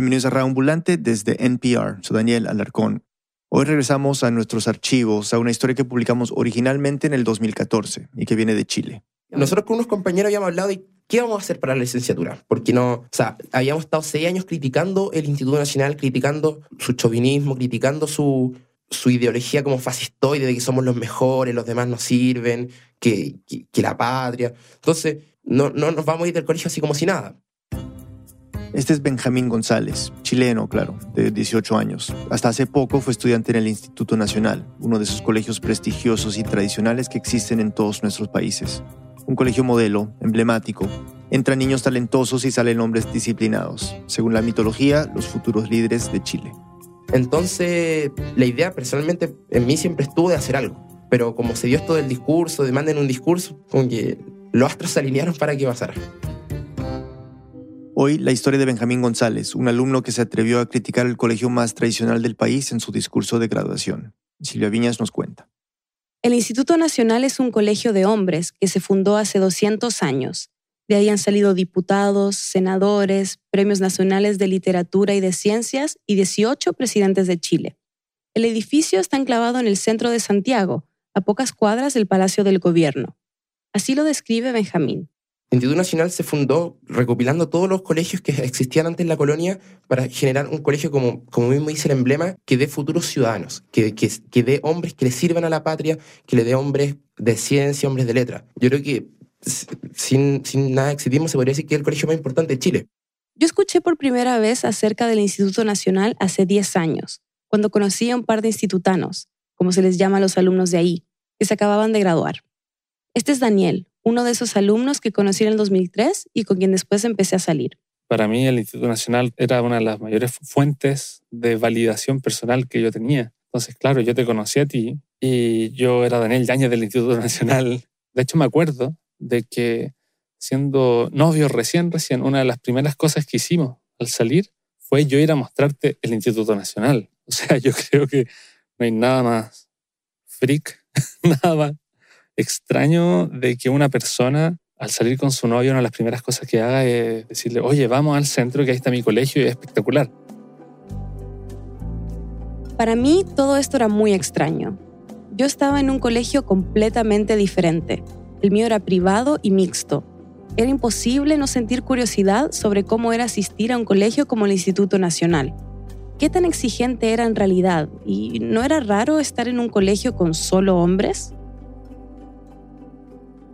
Bienvenidos a Ambulante desde NPR. Soy Daniel Alarcón. Hoy regresamos a nuestros archivos, a una historia que publicamos originalmente en el 2014 y que viene de Chile. Nosotros con unos compañeros habíamos hablado de qué vamos a hacer para la licenciatura. Porque no, o sea, habíamos estado seis años criticando el Instituto Nacional, criticando su chauvinismo, criticando su, su ideología como fascistoide de que somos los mejores, los demás no sirven, que, que, la patria. Entonces, no, no nos vamos a ir del colegio así como si nada. Este es Benjamín González, chileno, claro, de 18 años. Hasta hace poco fue estudiante en el Instituto Nacional, uno de esos colegios prestigiosos y tradicionales que existen en todos nuestros países. Un colegio modelo, emblemático. Entran niños talentosos y salen hombres disciplinados, según la mitología, los futuros líderes de Chile. Entonces, la idea personalmente en mí siempre estuvo de hacer algo. Pero como se dio esto del discurso, de manden un discurso, como que los astros se alinearon para que pasara. Hoy la historia de Benjamín González, un alumno que se atrevió a criticar el colegio más tradicional del país en su discurso de graduación. Silvia Viñas nos cuenta. El Instituto Nacional es un colegio de hombres que se fundó hace 200 años. De ahí han salido diputados, senadores, premios nacionales de literatura y de ciencias y 18 presidentes de Chile. El edificio está enclavado en el centro de Santiago, a pocas cuadras del Palacio del Gobierno. Así lo describe Benjamín. El Instituto Nacional se fundó recopilando todos los colegios que existían antes en la colonia para generar un colegio, como, como mismo dice el emblema, que dé futuros ciudadanos, que, que, que dé hombres que le sirvan a la patria, que le dé hombres de ciencia, hombres de letra. Yo creo que sin, sin nada exitismo se podría decir que es el colegio más importante de Chile. Yo escuché por primera vez acerca del Instituto Nacional hace 10 años, cuando conocí a un par de institutanos, como se les llama a los alumnos de ahí, que se acababan de graduar. Este es Daniel, uno de esos alumnos que conocí en el 2003 y con quien después empecé a salir. Para mí el Instituto Nacional era una de las mayores fuentes de validación personal que yo tenía. Entonces, claro, yo te conocí a ti y yo era Daniel Yañez del Instituto Nacional. De hecho, me acuerdo de que siendo novio recién, recién, una de las primeras cosas que hicimos al salir fue yo ir a mostrarte el Instituto Nacional. O sea, yo creo que no hay nada más freak, nada más extraño de que una persona al salir con su novio, una de las primeras cosas que haga es decirle, oye, vamos al centro, que ahí está mi colegio y es espectacular. Para mí todo esto era muy extraño. Yo estaba en un colegio completamente diferente. El mío era privado y mixto. Era imposible no sentir curiosidad sobre cómo era asistir a un colegio como el Instituto Nacional. ¿Qué tan exigente era en realidad? ¿Y no era raro estar en un colegio con solo hombres?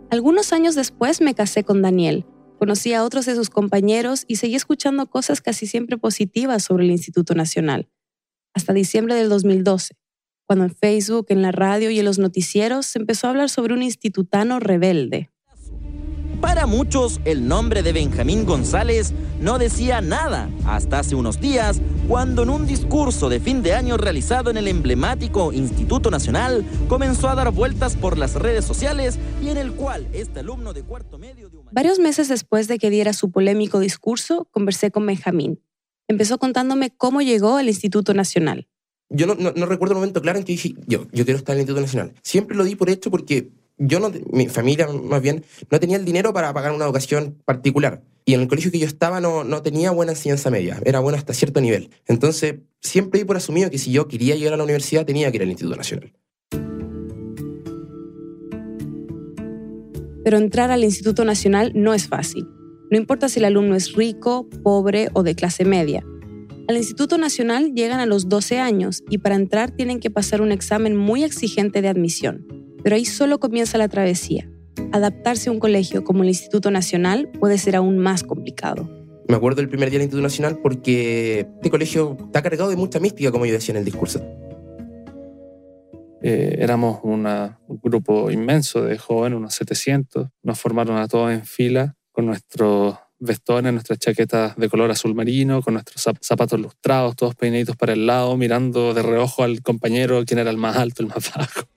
Algunos años después me casé con Daniel. Conocí a otros de sus compañeros y seguí escuchando cosas casi siempre positivas sobre el Instituto Nacional. Hasta diciembre del 2012, cuando en Facebook, en la radio y en los noticieros se empezó a hablar sobre un institutano rebelde. Para muchos, el nombre de Benjamín González no decía nada hasta hace unos días, cuando en un discurso de fin de año realizado en el emblemático Instituto Nacional, comenzó a dar vueltas por las redes sociales y en el cual este alumno de cuarto medio... De Varios meses después de que diera su polémico discurso, conversé con Benjamín. Empezó contándome cómo llegó al Instituto Nacional. Yo no, no, recuerdo el momento claro en que dije, yo, yo quiero estar en el Instituto Nacional. Siempre lo di por hecho porque yo no, mi familia más bien, no tenía el dinero para pagar una educación particular. Y en el colegio que yo estaba no, no tenía buena enseñanza media, era bueno hasta cierto nivel. Entonces, siempre di por asumido que si yo quería llegar a la universidad tenía que ir al Instituto Nacional. Pero entrar al Instituto Nacional no es fácil. No importa si el alumno es rico, pobre o de clase media. Al Instituto Nacional llegan a los 12 años y para entrar tienen que pasar un examen muy exigente de admisión. Pero ahí solo comienza la travesía. Adaptarse a un colegio como el Instituto Nacional puede ser aún más complicado. Me acuerdo del primer día del Instituto Nacional porque este colegio está cargado de mucha mística, como yo decía en el discurso. Eh, éramos un grupo inmenso de jóvenes, unos 700. Nos formaron a todos en fila con nuestros vestones, nuestras chaquetas de color azul marino, con nuestros zapatos lustrados, todos peinaditos para el lado, mirando de reojo al compañero, quién era el más alto, el más bajo.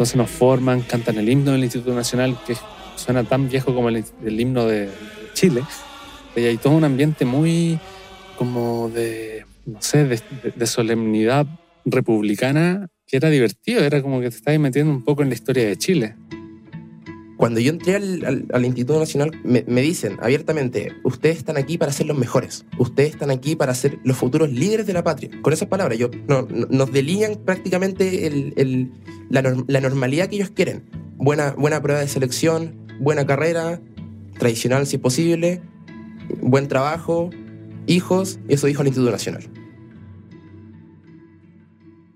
Entonces nos forman, cantan el himno del Instituto Nacional, que suena tan viejo como el, himno de Chile. Y hay todo un ambiente muy como de, no sé, de, solemnidad republicana que era divertido, era como que te estabas metiendo un poco en la historia de Chile. Cuando yo entré al, Instituto Nacional, me, dicen abiertamente, ustedes están aquí para ser los mejores, ustedes están aquí para ser los futuros líderes de la patria. Con esas palabras, yo, nos delinean prácticamente la, normalidad que ellos quieren. Buena, buena prueba de selección, buena carrera, tradicional si es posible, buen trabajo, hijos, eso dijo el Instituto Nacional.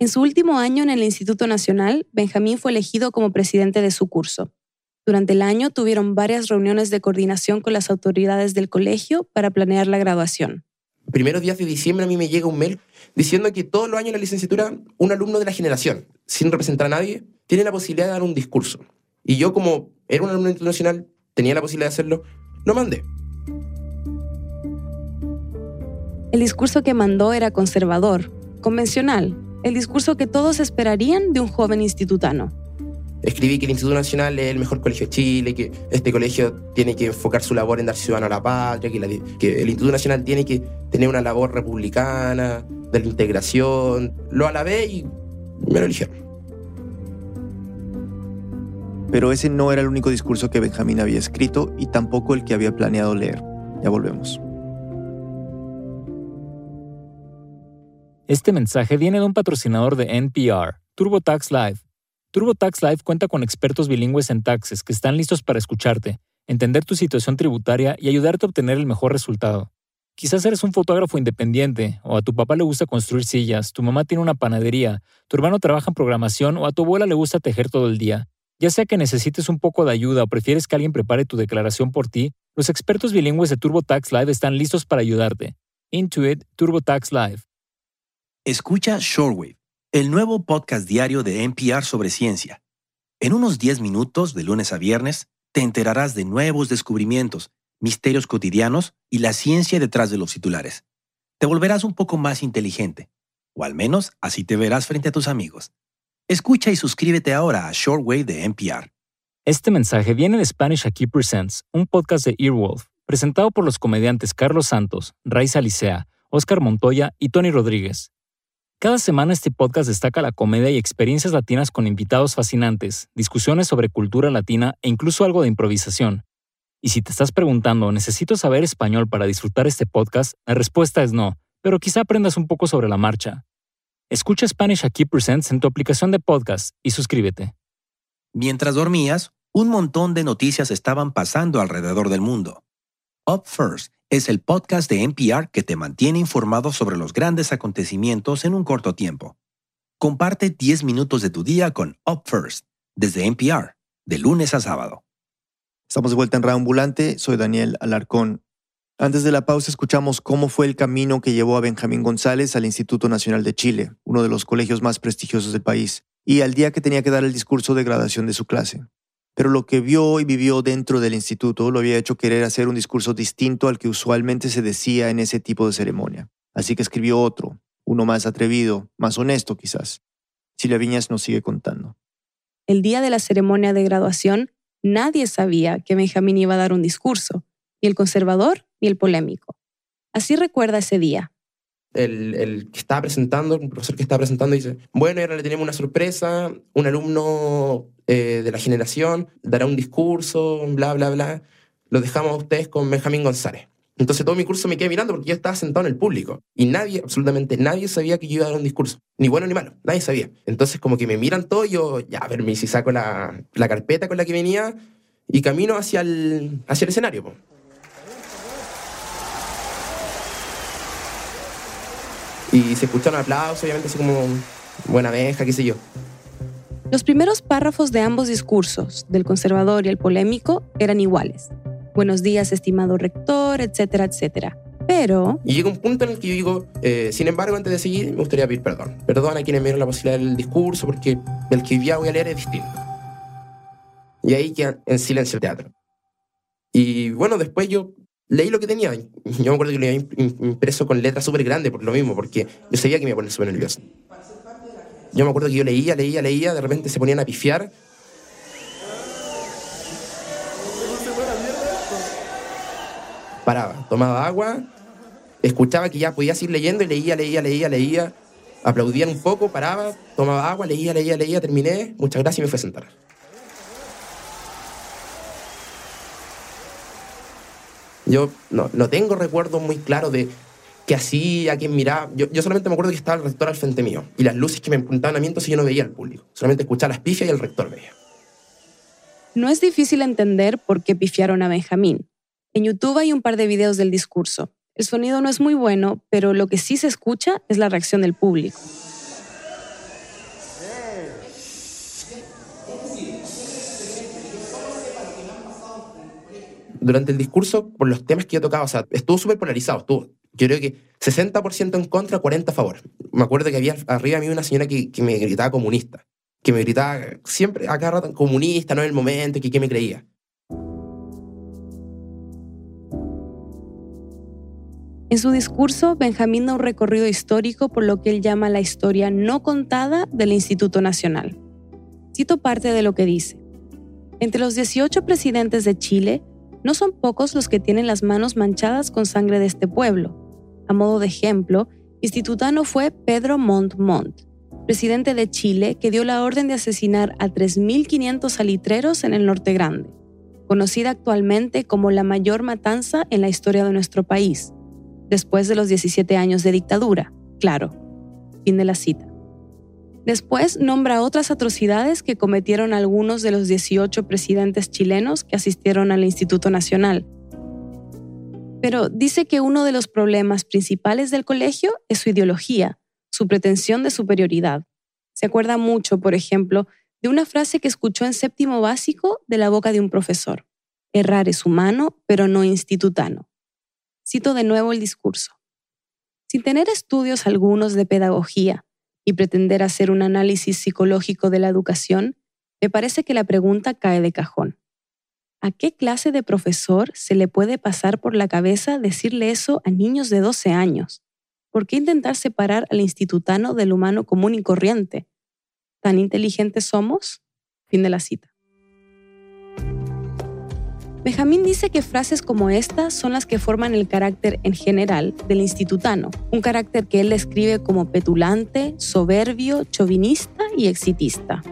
En su último año en el Instituto Nacional, Benjamín fue elegido como presidente de su curso. Durante el año tuvieron varias reuniones de coordinación con las autoridades del colegio para planear la graduación. Primeros días de diciembre a mí me llega un mail diciendo que todos los años en la licenciatura un alumno de la generación, sin representar a nadie, tiene la posibilidad de dar un discurso. Y yo como era un alumno internacional, tenía la posibilidad de hacerlo, lo mandé. El discurso que mandó era conservador, convencional, el discurso que todos esperarían de un joven institutano escribí que el Instituto Nacional es el mejor colegio de Chile, que este colegio tiene que enfocar su labor en dar ciudadano a la patria, que, el Instituto Nacional tiene que tener una labor republicana, de la integración. Lo alabé y me lo eligieron. Pero ese no era el único discurso que Benjamín había escrito y tampoco el que había planeado leer. Ya volvemos. Este mensaje viene de un patrocinador de NPR, TurboTax Live TurboTax Live cuenta con expertos bilingües en taxes que están listos para escucharte, entender tu situación tributaria y ayudarte a obtener el mejor resultado. Quizás eres un fotógrafo independiente, o a tu papá le gusta construir sillas, tu mamá tiene una panadería, tu hermano trabaja en programación o a tu abuela le gusta tejer todo el día. Ya sea que necesites un poco de ayuda o prefieres que alguien prepare tu declaración por ti, los expertos bilingües de TurboTax Live están listos para ayudarte. Intuit TurboTax Live. Escucha Shortwave el nuevo podcast diario de NPR sobre ciencia. En unos 10 minutos, de lunes a viernes, te enterarás de nuevos descubrimientos, misterios cotidianos y la ciencia detrás de los titulares. Te volverás un poco más inteligente, o al menos así te verás frente a tus amigos. Escucha y suscríbete ahora a Shortwave de NPR. Este mensaje viene de Spanish Aquí Presents, un podcast de Earwolf, presentado por los comediantes Carlos Santos, Raiza Licea, Oscar Montoya y Tony Rodríguez. Cada semana este podcast destaca la comedia y experiencias latinas con invitados fascinantes, discusiones sobre cultura latina e incluso algo de improvisación. Y si te estás preguntando, ¿necesito saber español para disfrutar este podcast? La respuesta es no, pero quizá aprendas un poco sobre la marcha. Escucha Spanish Aquí Presents en tu aplicación de podcast y suscríbete. Mientras dormías, un montón de noticias estaban pasando alrededor del mundo. Up First es el podcast de NPR que te mantiene informado sobre los grandes acontecimientos en un corto tiempo. Comparte 10 minutos de tu día con Up First, desde NPR, de lunes a sábado. Estamos de vuelta en Ambulante, soy Daniel Alarcón. Antes de la pausa escuchamos cómo fue el camino que llevó a Benjamín González al Instituto Nacional de Chile, uno de los colegios más prestigiosos del país, y al día que tenía que dar el discurso de graduación de su clase pero lo que vio y vivió dentro del instituto lo había hecho querer hacer un discurso distinto al que usualmente se decía en ese tipo de ceremonia. Así que escribió otro, uno más atrevido, más honesto quizás. Silvia Viñas nos sigue contando. El día de la ceremonia de graduación, nadie sabía que Benjamín iba a dar un discurso, ni el conservador ni el polémico. Así recuerda ese día. El, que estaba presentando, el profesor que estaba presentando dice, bueno, ahora le tenemos una sorpresa, un alumno eh, de la generación, dará un discurso, bla, bla, bla. Lo dejamos a ustedes con Benjamín González. Entonces todo mi curso me quedé mirando porque yo estaba sentado en el público y nadie, absolutamente nadie sabía que yo iba a dar un discurso, ni bueno ni malo, nadie sabía. Entonces como que me miran todo yo, ya, a ver, si saco la, la, carpeta con la que venía y camino hacia el, hacia el escenario. Y se escucharon aplausos, obviamente así como buena abeja, qué sé yo. Los primeros párrafos de ambos discursos, del conservador y el polémico, eran iguales. Buenos días, estimado rector, etcétera, etcétera. Pero... Y llega un punto en el que yo digo, eh, sin embargo, antes de seguir, me gustaría pedir perdón. Perdón a quienes me dieron la posibilidad del discurso, porque el que ya voy a leer es distinto. Y ahí queda en silencio el teatro. Y bueno, después yo leí lo que tenía. Yo me acuerdo que lo había impreso con letras súper grandes por lo mismo, porque yo sabía que me iba a poner súper nervioso. Yo me acuerdo que yo leía, leía, leía, de repente se ponían a pifiar. Paraba, tomaba agua, escuchaba que ya podía seguir leyendo y leía, leía, leía, leía. Aplaudían un poco, paraba, tomaba agua, leía, leía, leía, terminé, muchas gracias y me fui a sentar. Yo no, no tengo recuerdos muy claros de qué hacía, quién miraba. Yo, yo, solamente me acuerdo que estaba el rector al frente mío y las luces que me apuntaban a mí, entonces yo no veía al público. Solamente escuchaba las pifias y el rector veía. No es difícil entender por qué pifiaron a Benjamín. En YouTube hay un par de videos del discurso. El sonido no es muy bueno, pero lo que sí se escucha es la reacción del público. Durante el discurso, por los temas que yo tocaba, o sea, estuvo súper polarizado. Estuvo, yo creo que 60% en contra, 40% a favor. Me acuerdo que había arriba a mí una señora que, que me gritaba comunista, que me gritaba siempre a cada rato comunista, no en el momento, que qué me creía. En su discurso, Benjamín da un recorrido histórico por lo que él llama la historia no contada del Instituto Nacional. Cito parte de lo que dice. Entre los 18 presidentes de Chile, no son pocos los que tienen las manos manchadas con sangre de este pueblo. A modo de ejemplo, institutano fue Pedro Montt Montt, presidente de Chile que dio la orden de asesinar a 3.500 salitreros en el Norte Grande, conocida actualmente como la mayor matanza en la historia de nuestro país, después de los 17 años de dictadura, claro. Fin de la cita. Después nombra otras atrocidades que cometieron algunos de los 18 presidentes chilenos que asistieron al Instituto Nacional. Pero dice que uno de los problemas principales del colegio es su ideología, su pretensión de superioridad. Se acuerda mucho, por ejemplo, de una frase que escuchó en séptimo básico de la boca de un profesor. Errar es humano, pero no institutano. Cito de nuevo el discurso. Sin tener estudios algunos de pedagogía, y pretender hacer un análisis psicológico de la educación, me parece que la pregunta cae de cajón. ¿A qué clase de profesor se le puede pasar por la cabeza decirle eso a niños de 12 años? ¿Por qué intentar separar al institutano del humano común y corriente? ¿Tan inteligentes somos? Fin de la cita. Benjamín dice que frases como estas son las que forman el carácter en general del institutano, un carácter que él describe como petulante, soberbio, chauvinista y exitista.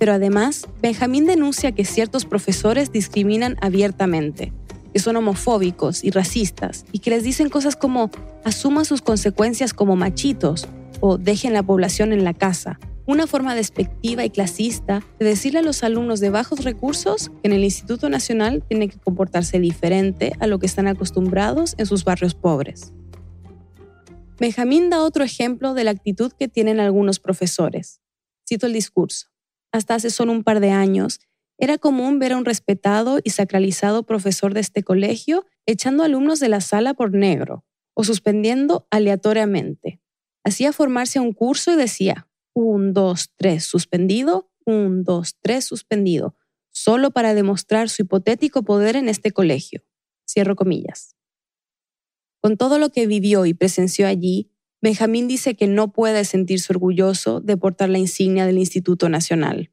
Pero además, Benjamín denuncia que ciertos profesores discriminan abiertamente, que son homofóbicos y racistas, y que les dicen cosas como asuman sus consecuencias como machitos o dejen la población en la casa, una forma despectiva y clasista de decirle a los alumnos de bajos recursos que en el Instituto Nacional tienen que comportarse diferente a lo que están acostumbrados en sus barrios pobres. Benjamín da otro ejemplo de la actitud que tienen algunos profesores. Cito el discurso. Hasta hace solo un par de años, era común ver a un respetado y sacralizado profesor de este colegio echando alumnos de la sala por negro o suspendiendo aleatoriamente. Hacía formarse un curso y decía, un, dos, tres, suspendido, un, dos, tres, suspendido, solo para demostrar su hipotético poder en este colegio. Cierro comillas. Con todo lo que vivió y presenció allí, Benjamín dice que no puede sentirse orgulloso de portar la insignia del Instituto Nacional.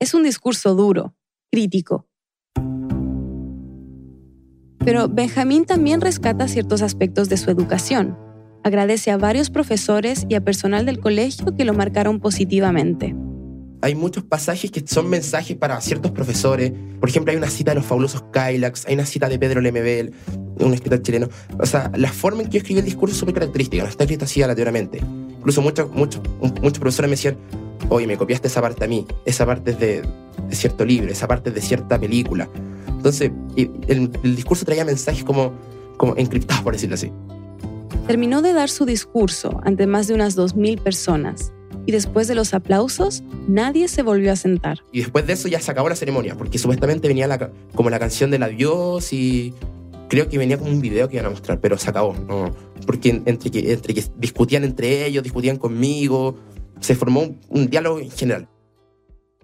Es un discurso duro, crítico. Pero Benjamín también rescata ciertos aspectos de su educación, agradece a varios profesores y a personal del colegio que lo marcaron positivamente. Hay muchos pasajes que son mensajes para ciertos profesores. Por ejemplo, hay una cita de los fabulosos Kylax, hay una cita de Pedro Lemebel, un escritor chileno. O sea, la forma en que yo escribí el discurso es súper característica, no está escrito así aleatoriamente. Incluso muchos, muchos, muchos profesores me decían, oye, me copiaste esa parte a mí, esa parte es de, de cierto libro, esa parte es de cierta película. Entonces, el, el discurso traía mensajes como, como encriptados, por decirlo así. Terminó de dar su discurso ante más de unas 2.000 personas y después de los aplausos, nadie se volvió a sentar. Y después de eso ya se acabó la ceremonia, porque supuestamente venía la, como la canción del adiós y creo que venía como un video que iban a mostrar, pero se acabó. ¿no? Porque entre que, entre que discutían entre ellos, discutían conmigo, se formó un, un diálogo en general.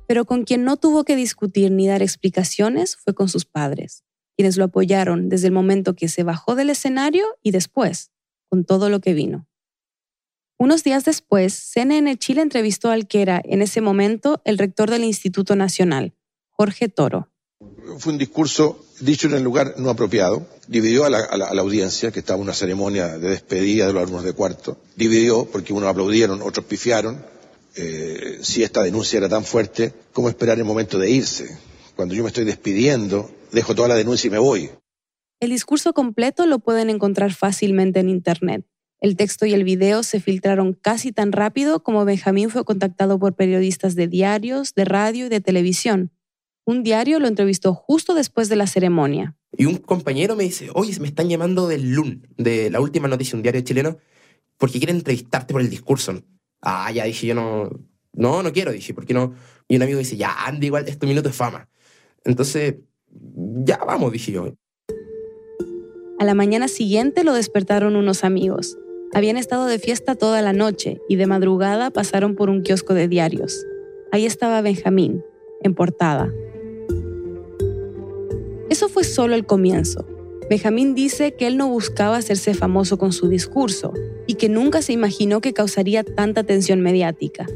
Pero con quien no tuvo que discutir ni dar explicaciones fue con sus padres, quienes lo apoyaron desde el momento que se bajó del escenario y después con todo lo que vino. Unos días después, CNN Chile entrevistó al que era, en ese momento, el rector del Instituto Nacional, Jorge Toro. Fue un discurso dicho en el lugar no apropiado, dividió a la, audiencia, que estaba una ceremonia de despedida de los alumnos de cuarto, dividió porque unos aplaudieron, otros pifiaron. Eh, si esta denuncia era tan fuerte, ¿cómo esperar el momento de irse? Cuando yo me estoy despidiendo, dejo toda la denuncia y me voy. El discurso completo lo pueden encontrar fácilmente en Internet. El texto y el video se filtraron casi tan rápido como Benjamín fue contactado por periodistas de diarios, de radio y de televisión. Un diario lo entrevistó justo después de la ceremonia. Y un compañero me dice, oye, me están llamando del LUN, de la última noticia, un diario chileno, porque quieren entrevistarte por el discurso. Ah, ya dije, yo no, no, no quiero, dije, ¿por qué no? Y un amigo dice, ya, anda igual, este minuto de fama. Entonces, ya vamos, dije yo. A la mañana siguiente lo despertaron unos amigos. Habían estado de fiesta toda la noche y de madrugada pasaron por un kiosco de diarios. Ahí estaba Benjamín, en portada. Eso fue solo el comienzo. Benjamín dice que él no buscaba hacerse famoso con su discurso y que nunca se imaginó que causaría tanta atención mediática.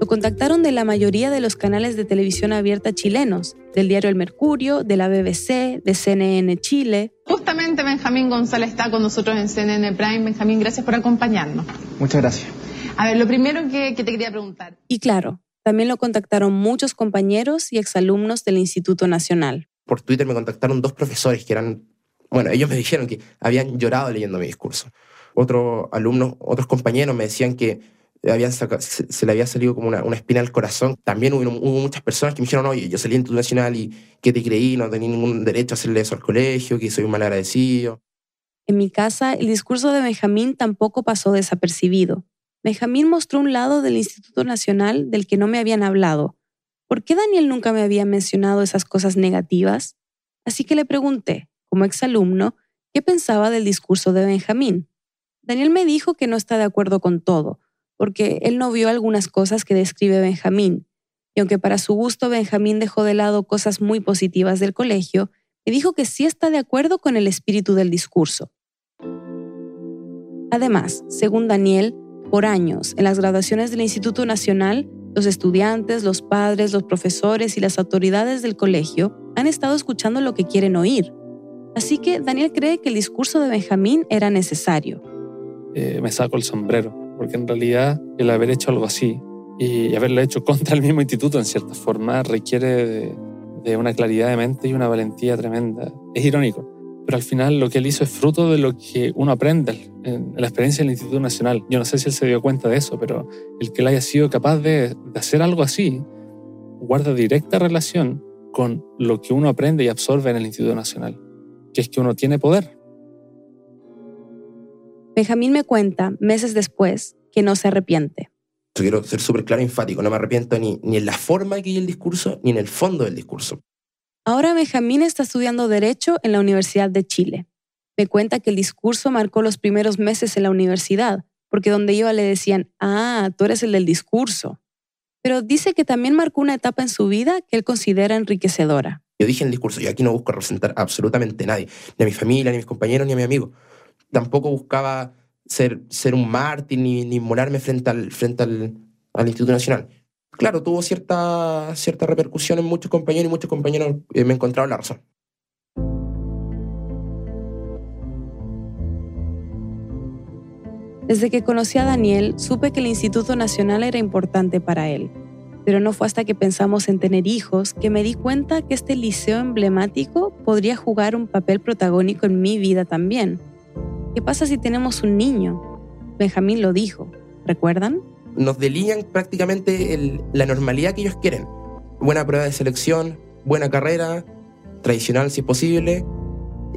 Lo contactaron de la mayoría de los canales de televisión abierta chilenos, del diario El Mercurio, de la BBC, de CNN Chile. Justamente Benjamín González está con nosotros en CNN Prime. Benjamín, gracias por acompañarnos. Muchas gracias. A ver, lo primero que, que te quería preguntar. Y claro, también lo contactaron muchos compañeros y exalumnos del Instituto Nacional. Por Twitter me contactaron dos profesores que eran, bueno, ellos me dijeron que habían llorado leyendo mi discurso. Otros alumnos, otros compañeros me decían que se, le había salido como una, espina al corazón. También hubo, muchas personas que me dijeron, oye, yo salí en nacional y que te creí, no tenía ningún derecho a hacerle eso al colegio, que soy un mal agradecido. En mi casa, el discurso de Benjamín tampoco pasó desapercibido. Benjamín mostró un lado del Instituto Nacional del que no me habían hablado. ¿Por qué Daniel nunca me había mencionado esas cosas negativas? Así que le pregunté, como exalumno, qué pensaba del discurso de Benjamín. Daniel me dijo que no está de acuerdo con todo, porque él no vio algunas cosas que describe Benjamín, y aunque para su gusto Benjamín dejó de lado cosas muy positivas del colegio, me dijo que sí está de acuerdo con el espíritu del discurso. Además, según Daniel, por años, en las graduaciones del Instituto Nacional, los estudiantes, los padres, los profesores y las autoridades del colegio han estado escuchando lo que quieren oír. Así que Daniel cree que el discurso de Benjamín era necesario. Eh, me saco el sombrero porque en realidad el haber hecho algo así y haberlo hecho contra el mismo instituto en cierta forma requiere de, una claridad de mente y una valentía tremenda. Es irónico, pero al final lo que él hizo es fruto de lo que uno aprende en la experiencia del Instituto Nacional. Yo no sé si él se dio cuenta de eso, pero el que él haya sido capaz de, hacer algo así guarda directa relación con lo que uno aprende y absorbe en el Instituto Nacional, que es que uno tiene poder Benjamín me cuenta, meses después, que no se arrepiente. quiero ser súper claro y enfático, no me arrepiento ni, ni en la forma que hay el discurso, ni en el fondo del discurso. Ahora Benjamín está estudiando Derecho en la Universidad de Chile. Me cuenta que el discurso marcó los primeros meses en la universidad, porque donde iba le decían, ah, tú eres el del discurso. Pero dice que también marcó una etapa en su vida que él considera enriquecedora. Yo dije en el discurso, yo aquí no busco representar absolutamente a nadie, ni a mi familia, ni a mis compañeros, ni a mi amigo tampoco buscaba ser, ser un mártir ni, ni inmolarme frente al, frente al, Instituto Nacional. Claro, tuvo cierta, cierta repercusión en muchos compañeros y muchos compañeros eh, me encontraron la razón. Desde que conocí a Daniel, supe que el Instituto Nacional era importante para él. Pero no fue hasta que pensamos en tener hijos que me di cuenta que este liceo emblemático podría jugar un papel protagónico en mi vida también. ¿Qué pasa si tenemos un niño? Benjamín lo dijo, ¿recuerdan? Nos delinean prácticamente la normalidad que ellos quieren. Buena prueba de selección, buena carrera, tradicional si es posible,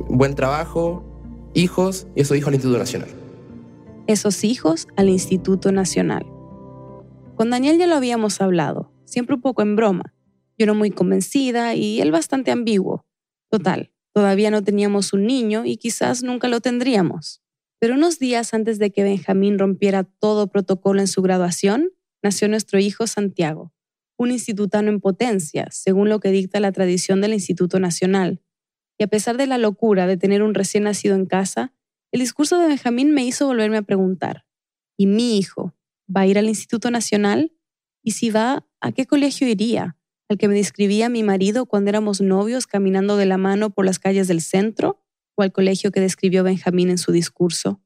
buen trabajo, hijos y esos hijos al Instituto Nacional. Esos hijos al Instituto Nacional. Con Daniel ya lo habíamos hablado, siempre un poco en broma. Yo no muy convencida y él bastante ambiguo. Total, Todavía no teníamos un niño y quizás nunca lo tendríamos. Pero unos días antes de que Benjamín rompiera todo protocolo en su graduación, nació nuestro hijo Santiago, un institutano en potencia, según lo que dicta la tradición del Instituto Nacional. Y a pesar de la locura de tener un recién nacido en casa, el discurso de Benjamín me hizo volverme a preguntar, ¿y mi hijo va a ir al Instituto Nacional? ¿Y si va, a qué colegio iría? Al que me describía mi marido cuando éramos novios caminando de la mano por las calles del centro, o al colegio que describió Benjamín en su discurso.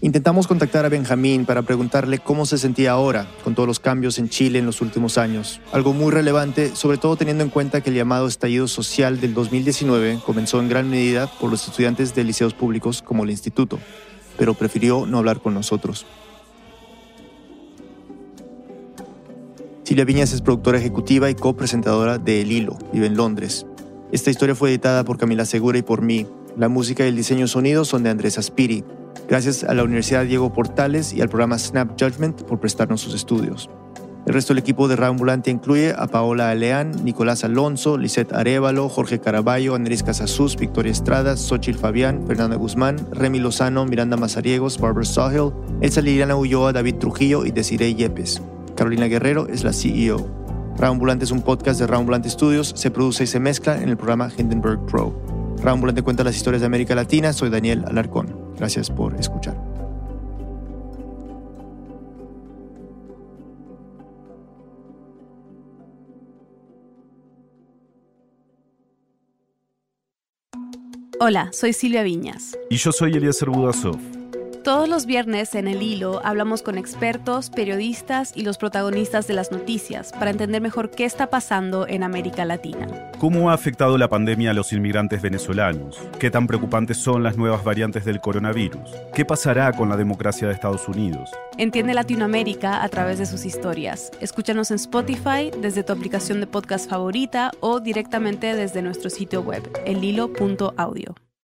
Intentamos contactar a Benjamín para preguntarle cómo se sentía ahora con todos los cambios en Chile en los últimos años. Algo muy relevante, sobre todo teniendo en cuenta que el llamado estallido social del 2019 comenzó en gran medida por los estudiantes de liceos públicos como el Instituto, pero prefirió no hablar con nosotros. Silvia Viñas es productora ejecutiva y copresentadora de El Hilo, vive en Londres. Esta historia fue editada por Camila Segura y por mí. La música y el diseño sonido son de Andrés Aspiri, Gracias a la Universidad Diego Portales y al programa Snap Judgment por prestarnos sus estudios. El resto del equipo de Ambulante incluye a Paola Aleán, Nicolás Alonso, Lisette Arevalo, Jorge Caraballo, Andrés Casasús, Victoria Estrada, Xochitl Fabián, Fernanda Guzmán, Remy Lozano, Miranda Mazariegos, Barbara Sawhill, Elsa Liliana Ulloa, David Trujillo y Desiree Yepes. Carolina Guerrero es la CEO. Ambulante es un podcast de Ambulante Studios, se produce y se mezcla en el programa Hindenburg Pro. Ambulante cuenta las historias de América Latina, soy Daniel Alarcón. Gracias por escuchar. Hola, soy Silvia Viñas. Y yo soy Eliezer Budasov. Todos los viernes en El Hilo hablamos con expertos, periodistas y los protagonistas de las noticias para entender mejor qué está pasando en América Latina. ¿Cómo ha afectado la pandemia a los inmigrantes venezolanos? ¿Qué tan preocupantes son las nuevas variantes del coronavirus? ¿Qué pasará con la democracia de Estados Unidos? Entiende Latinoamérica a través de sus historias. Escúchanos en Spotify, desde tu aplicación de podcast favorita o directamente desde nuestro sitio web, elhilo.audio.